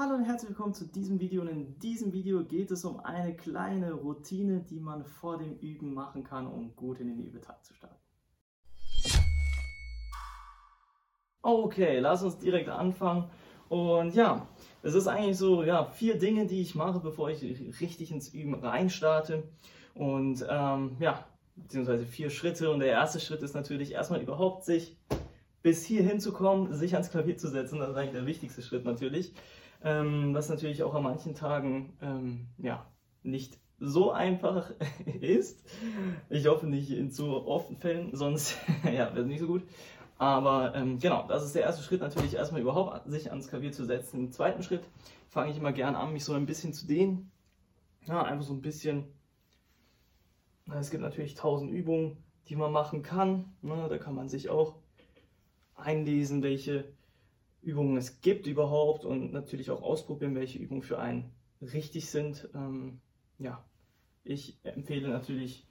Hallo und herzlich willkommen zu diesem Video und in diesem Video geht es um eine kleine Routine, die man vor dem Üben machen kann, um gut in den Übetag zu starten. Okay, lass uns direkt anfangen. Und ja, es ist eigentlich so, ja, vier Dinge, die ich mache, bevor ich richtig ins Üben reinstarte. Und ähm, ja, beziehungsweise vier Schritte. Und der erste Schritt ist natürlich erstmal überhaupt sich bis hier hinzukommen, sich ans Klavier zu setzen. Das ist eigentlich der wichtigste Schritt natürlich ähm, was natürlich auch an manchen Tagen ähm, ja, nicht so einfach ist. Ich hoffe nicht in zu oft Fällen, sonst ja, wäre es nicht so gut. Aber ähm, genau, das ist der erste Schritt, natürlich erstmal überhaupt sich ans Klavier zu setzen. Im zweiten Schritt fange ich immer gerne an, mich so ein bisschen zu dehnen. Ja, einfach so ein bisschen. Es gibt natürlich tausend Übungen, die man machen kann. Ne, da kann man sich auch einlesen, welche Übungen es gibt überhaupt und natürlich auch ausprobieren, welche Übungen für einen richtig sind. Ähm, ja, ich empfehle natürlich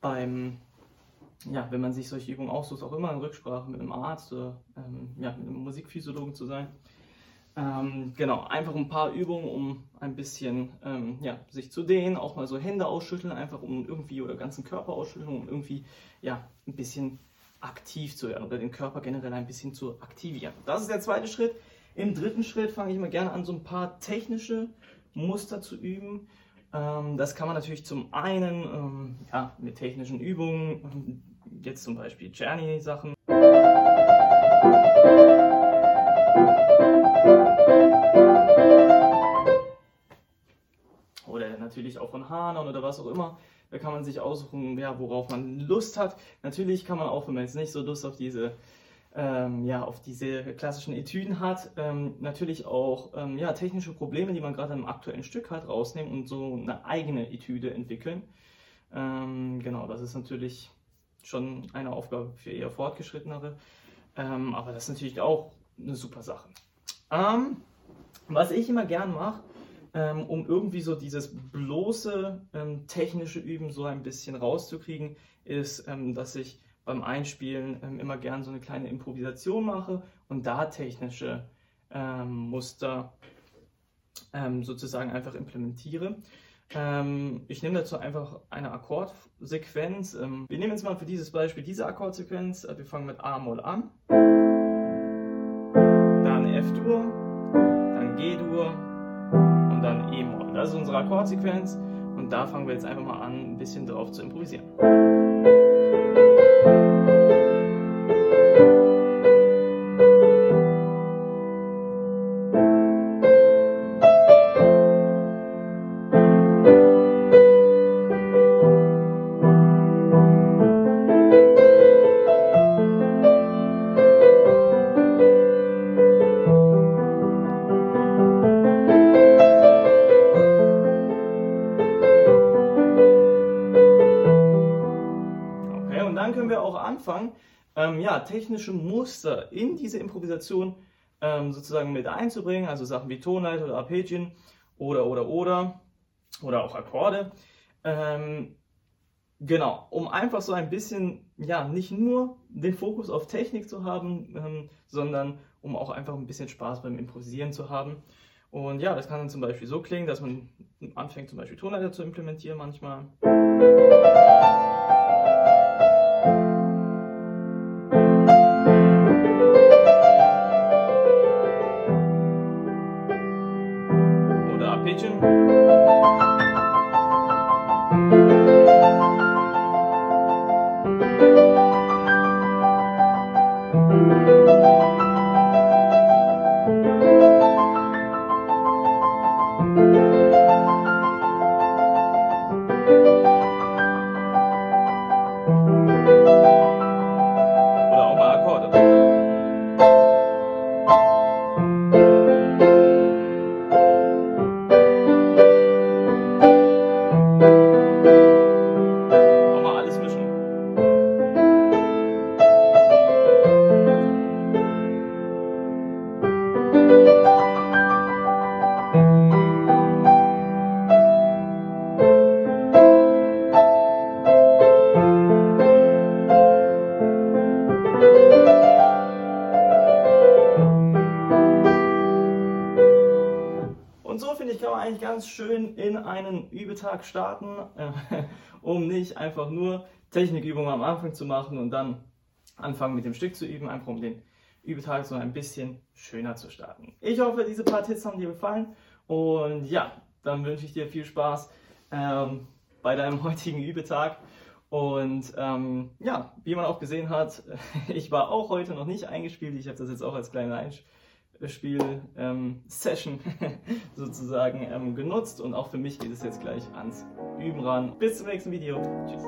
beim, ja, wenn man sich solche Übungen aussucht, auch immer in Rücksprache mit einem Arzt oder ähm, ja, mit einem Musikphysiologen zu sein. Ähm, genau, einfach ein paar Übungen, um ein bisschen ähm, ja, sich zu dehnen, auch mal so Hände ausschütteln, einfach um irgendwie oder ganzen Körper ausschütteln, um irgendwie ja, ein bisschen aktiv zu werden oder den Körper generell ein bisschen zu aktivieren. Das ist der zweite Schritt. Im dritten Schritt fange ich immer gerne an, so ein paar technische Muster zu üben. Ähm, das kann man natürlich zum einen ähm, ja, mit technischen Übungen, jetzt zum Beispiel Journey-Sachen. Oder natürlich auch von Hanon oder was auch immer. Da kann man sich aussuchen, ja, worauf man Lust hat. Natürlich kann man auch, wenn man jetzt nicht so Lust auf diese, ähm, ja, auf diese klassischen Etüden hat, ähm, natürlich auch ähm, ja, technische Probleme, die man gerade im aktuellen Stück hat, rausnehmen und so eine eigene Etüde entwickeln. Ähm, genau, das ist natürlich schon eine Aufgabe für eher Fortgeschrittenere. Ähm, aber das ist natürlich auch eine super Sache. Ähm, was ich immer gern mache, ähm, um irgendwie so dieses bloße ähm, technische Üben so ein bisschen rauszukriegen, ist, ähm, dass ich beim Einspielen ähm, immer gern so eine kleine Improvisation mache und da technische ähm, Muster ähm, sozusagen einfach implementiere. ich nehme dazu einfach eine Akkordsequenz. wir nehmen jetzt mal für dieses Beispiel diese Akkordsequenz. Wir fangen mit A-Moll an, dann F-Dur, dann G-Dur. Das ist unsere Akkordsequenz und da fangen wir jetzt einfach mal an, ein bisschen drauf zu improvisieren. Anfangen, ähm, ja, technische Muster in diese Improvisation ähm, sozusagen mit einzubringen, also Sachen wie Tonleiter oder Arpeggien oder, oder, oder, oder auch Akkorde. Ähm, genau, um einfach so ein bisschen, ja, nicht nur den Fokus auf Technik zu haben, ähm, sondern um auch einfach ein bisschen Spaß beim Improvisieren zu haben. Und ja, das kann dann zum Beispiel so klingen, dass man anfängt zum Beispiel Tonleiter zu implementieren manchmal. finde ich, kann man eigentlich ganz schön in einen Übetag starten, äh, um nicht einfach nur Technikübungen am Anfang zu machen und dann anfangen mit dem Stück zu üben, einfach um den Übetag so ein bisschen schöner zu starten. Ich hoffe, diese paar Tipps haben dir gefallen und ja, dann wünsche ich dir viel Spaß ähm, bei deinem heutigen Übetag. Und ähm, ja, wie man auch gesehen hat, ich war auch heute noch nicht eingespielt. Ich habe das jetzt auch als kleine Einspiel-Session ähm, sozusagen ähm, genutzt. Und auch für mich geht es jetzt gleich ans Üben ran. Bis zum nächsten Video. Tschüss.